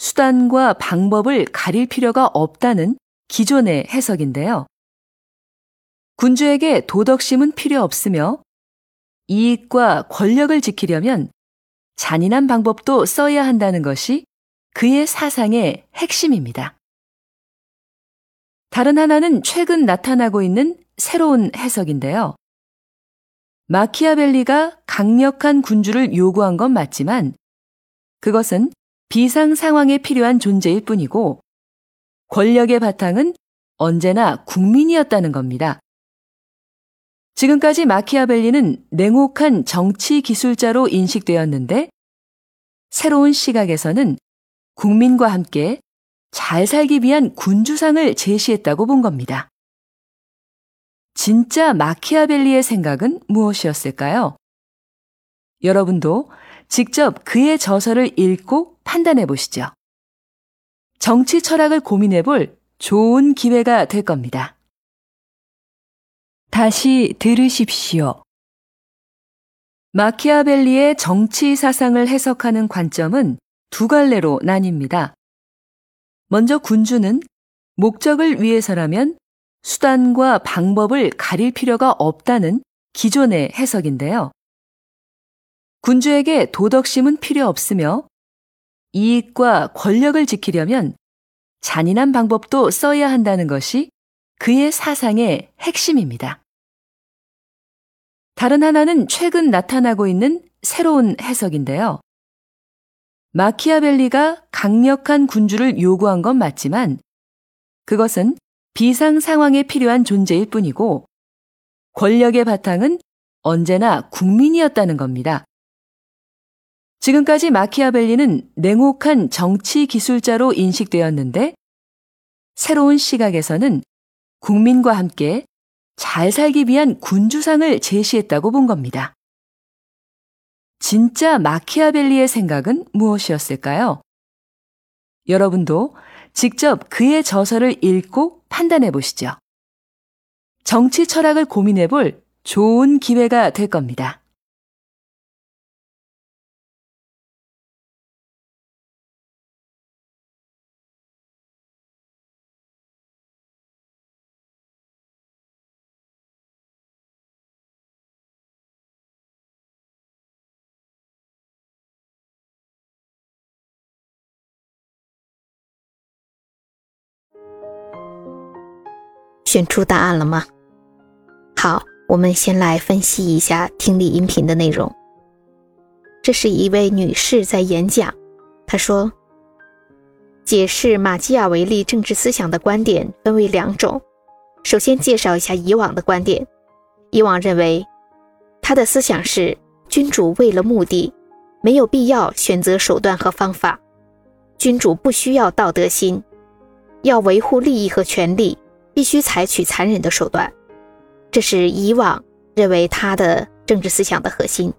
수단과 방법을 가릴 필요가 없다는 기존의 해석인데요. 군주에게 도덕심은 필요 없으며 이익과 권력을 지키려면 잔인한 방법도 써야 한다는 것이 그의 사상의 핵심입니다. 다른 하나는 최근 나타나고 있는 새로운 해석인데요. 마키아벨리가 강력한 군주를 요구한 건 맞지만 그것은 비상 상황에 필요한 존재일 뿐이고 권력의 바탕은 언제나 국민이었다는 겁니다. 지금까지 마키아벨리는 냉혹한 정치 기술자로 인식되었는데 새로운 시각에서는 국민과 함께 잘 살기 위한 군주상을 제시했다고 본 겁니다. 진짜 마키아벨리의 생각은 무엇이었을까요? 여러분도 직접 그의 저서를 읽고 판단해 보시죠. 정치 철학을 고민해 볼 좋은 기회가 될 겁니다. 다시 들으십시오. 마키아벨리의 정치 사상을 해석하는 관점은 두 갈래로 나뉩니다. 먼저 군주는 목적을 위해서라면 수단과 방법을 가릴 필요가 없다는 기존의 해석인데요. 군주에게 도덕심은 필요 없으며 이익과 권력을 지키려면 잔인한 방법도 써야 한다는 것이 그의 사상의 핵심입니다. 다른 하나는 최근 나타나고 있는 새로운 해석인데요. 마키아벨리가 강력한 군주를 요구한 건 맞지만 그것은 비상 상황에 필요한 존재일 뿐이고 권력의 바탕은 언제나 국민이었다는 겁니다. 지금까지 마키아벨리는 냉혹한 정치 기술자로 인식되었는데 새로운 시각에서는 국민과 함께 잘 살기 위한 군주상을 제시했다고 본 겁니다. 진짜 마키아벨리의 생각은 무엇이었을까요? 여러분도 직접 그의 저서를 읽고 판단해 보시죠. 정치 철학을 고민해 볼 좋은 기회가 될 겁니다. “选出答案了吗？好，我们先来分析一下听力音频的内容。这是一位女士在演讲，她说：“解释马基雅维利政治思想的观点分为两种。首先介绍一下以往的观点。以往认为，他的思想是君主为了目的，没有必要选择手段和方法。君主不需要道德心，要维护利益和权利。”必须采取残忍的手段，这是以往认为他的政治思想的核心。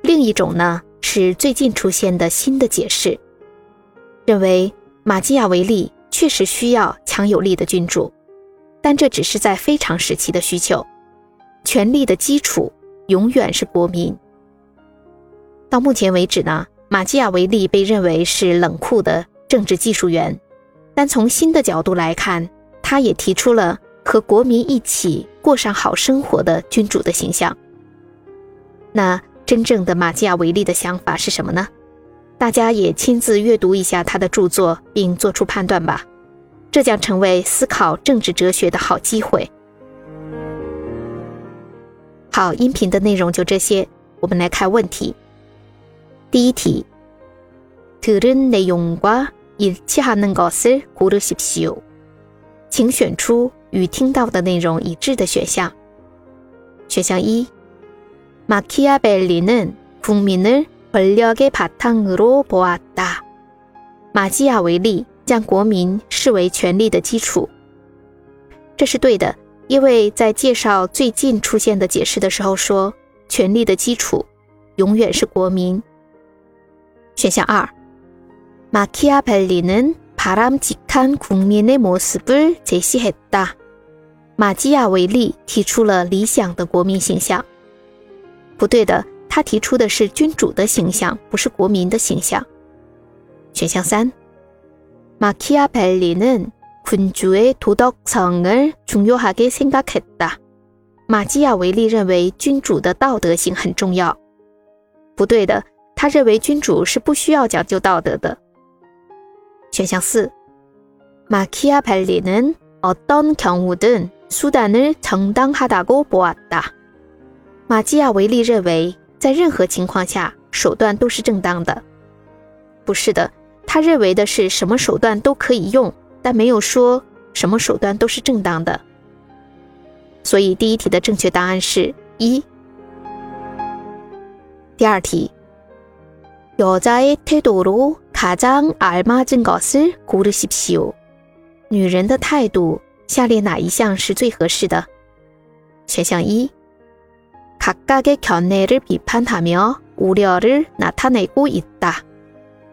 另一种呢，是最近出现的新的解释，认为马基雅维利确实需要强有力的君主，但这只是在非常时期的需求。权力的基础永远是国民。到目前为止呢，马基雅维利被认为是冷酷的政治技术员，但从新的角度来看。他也提出了和国民一起过上好生活的君主的形象。那真正的马基雅维利的想法是什么呢？大家也亲自阅读一下他的着作，并做出判断吧。这将成为思考政治哲学的好机会。好，音频的内容就这些，我们来看问题。第一题，들은내용과일치하는것을고르십시오。 请选出与听到的内容一致的选项。选项一：마키아벨리는국민을권력의바탕으로보았다 马基雅维利将国民视为权力的基础。这是对的，因为在介绍最近出现的解释的时候说，权力的基础永远是国民。选项二，马基亚벨리는 바람직한국민의모습을제시했 다。 马基雅维利提出了理想的国民形象。不对的，他提出的是君主的形象，不是国民的形象。选项三，마키아벨리는군주의도덕성을중요하게생각했 다。 马基雅维利认为君主的道德性很重要。不对的，他认为君主是不需要讲究道德的。 选项四，마키아벨리는어떤경우든수단을정당하다고보았 다。 马基雅维利认为，在任何情况下，手段都是正当的。不是的。他认为的是什么手段都可以用，但没有说什么手段都是正当的。所以第一题的正确答案是一。第二题，여자의태도로 가장알맞은것을고르십시 오。 女人的态度，下列哪一项是最合适的？选项一，각각의견해를비판하며우려를나타내고있다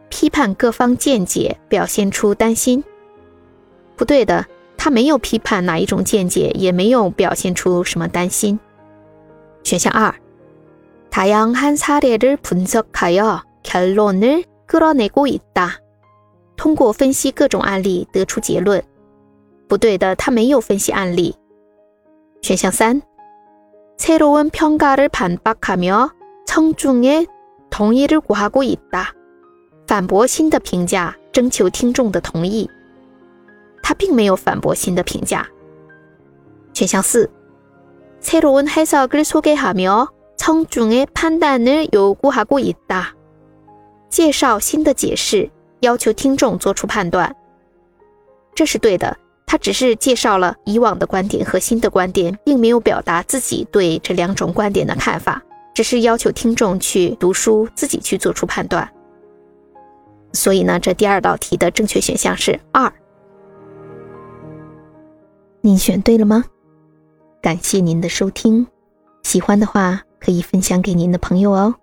批判各方见解，表现出担心。不对的，他没有批判哪一种见解，也没有表现出什么担心。选项二，다양한사례를분석하여결론을 끌어내고있 다。 通过分析各种案例得出结论。不对的，他没有分析案例。选项三，새로운평가를반박하며청중의동의를구하고있 다。 反驳新的评价，征求听众的同意。他并没有反驳新的评价。选项四，새로운해석을소개하며청중의판단을요구하고있 다。 介绍新的解释，要求听众做出判断。这是对的，他只是介绍了以往的观点和新的观点，并没有表达自己对这两种观点的看法，只是要求听众去读书，自己去做出判断。所以呢，这第二道题的正确选项是二。您选对了吗？感谢您的收听，喜欢的话可以分享给您的朋友哦。